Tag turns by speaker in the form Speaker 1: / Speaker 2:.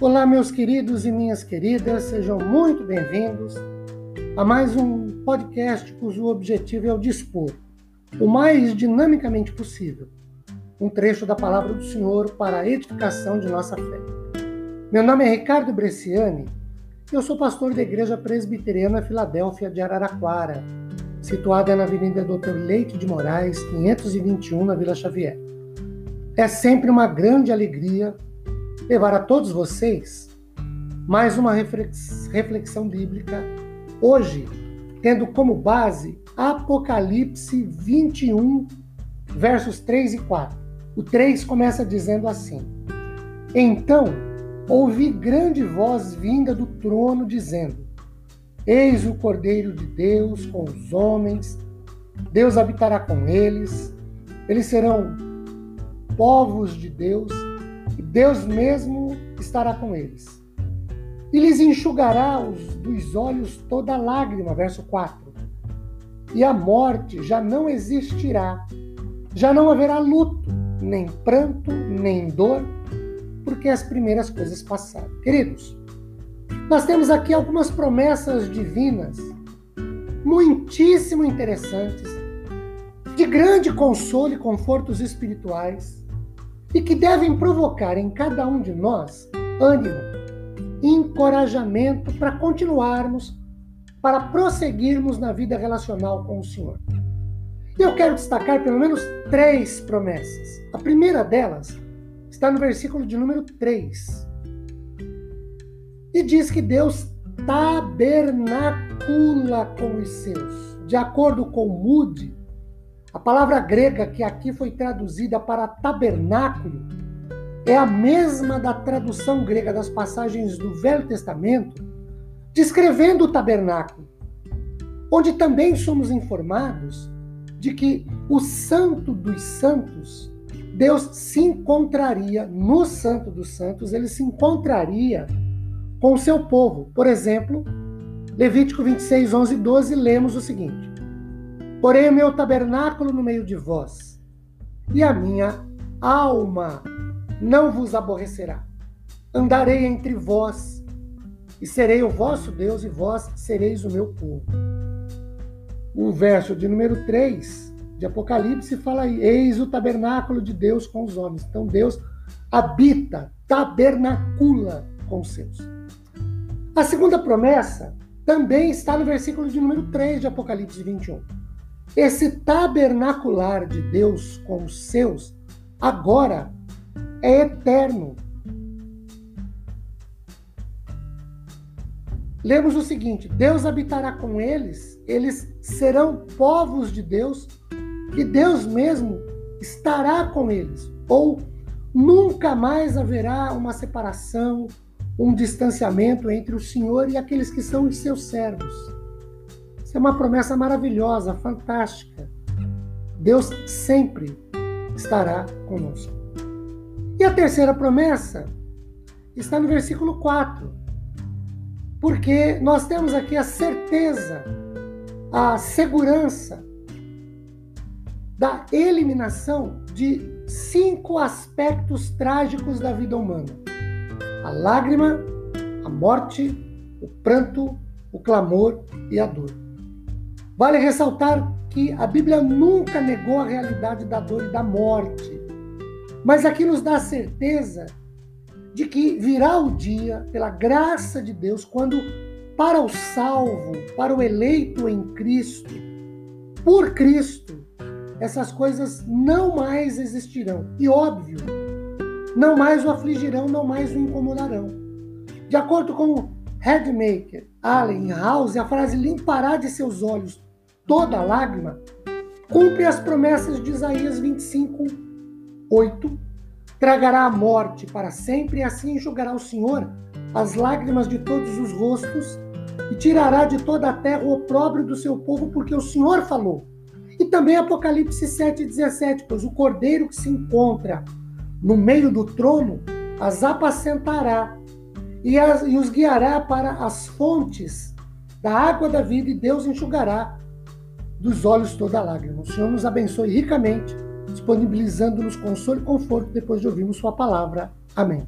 Speaker 1: Olá, meus queridos e minhas queridas, sejam muito bem-vindos a mais um podcast cujo objetivo é o dispor, o mais dinamicamente possível, um trecho da palavra do Senhor para a edificação de nossa fé. Meu nome é Ricardo Bresciani eu sou pastor da Igreja Presbiteriana Filadélfia de Araraquara, situada na Avenida Doutor Leite de Moraes, 521, na Vila Xavier. É sempre uma grande alegria levar a todos vocês mais uma reflexão bíblica, hoje tendo como base Apocalipse 21, versos 3 e 4. O 3 começa dizendo assim: Então ouvi grande voz vinda do trono dizendo: Eis o Cordeiro de Deus com os homens, Deus habitará com eles, eles serão povos de Deus Deus mesmo estará com eles. E lhes enxugará os, dos olhos toda lágrima, verso 4. E a morte já não existirá. Já não haverá luto, nem pranto, nem dor, porque as primeiras coisas passaram. Queridos, nós temos aqui algumas promessas divinas muitíssimo interessantes, de grande consolo e confortos espirituais, e que devem provocar em cada um de nós ânimo, encorajamento para continuarmos, para prosseguirmos na vida relacional com o Senhor. E eu quero destacar pelo menos três promessas. A primeira delas está no versículo de número 3. E diz que Deus tabernacula com os seus. De acordo com Moody, a palavra grega que aqui foi traduzida para tabernáculo é a mesma da tradução grega das passagens do Velho Testamento, descrevendo o tabernáculo, onde também somos informados de que o Santo dos Santos, Deus se encontraria no Santo dos Santos, ele se encontraria com o seu povo. Por exemplo, Levítico 26, 11 e 12, lemos o seguinte: Porém, o meu tabernáculo no meio de vós, e a minha alma não vos aborrecerá. Andarei entre vós, e serei o vosso Deus, e vós sereis o meu povo. O verso de número 3 de Apocalipse fala aí: Eis o tabernáculo de Deus com os homens. Então Deus habita, tabernacula com os seus. A segunda promessa também está no versículo de número 3 de Apocalipse 21. Esse tabernacular de Deus com os seus, agora é eterno. Lemos o seguinte: Deus habitará com eles, eles serão povos de Deus, e Deus mesmo estará com eles. Ou nunca mais haverá uma separação, um distanciamento entre o Senhor e aqueles que são os seus servos. Isso é uma promessa maravilhosa, fantástica. Deus sempre estará conosco. E a terceira promessa está no versículo 4. Porque nós temos aqui a certeza, a segurança da eliminação de cinco aspectos trágicos da vida humana: a lágrima, a morte, o pranto, o clamor e a dor. Vale ressaltar que a Bíblia nunca negou a realidade da dor e da morte, mas aqui nos dá a certeza de que virá o dia, pela graça de Deus, quando para o salvo, para o eleito em Cristo, por Cristo, essas coisas não mais existirão. E óbvio, não mais o afligirão, não mais o incomodarão. De acordo com Headmaker, Allen House, a frase limpará de seus olhos toda lágrima, cumpre as promessas de Isaías 25, 8. Tragará a morte para sempre, e assim enxugará o Senhor as lágrimas de todos os rostos, e tirará de toda a terra o opróbrio do seu povo, porque o Senhor falou. E também Apocalipse 7,17, pois o cordeiro que se encontra no meio do trono as apacentará e, as, e os guiará para as fontes da água da vida, e Deus enxugará dos olhos toda lágrima. O Senhor nos abençoe ricamente, disponibilizando-nos consolo e conforto depois de ouvirmos Sua palavra. Amém.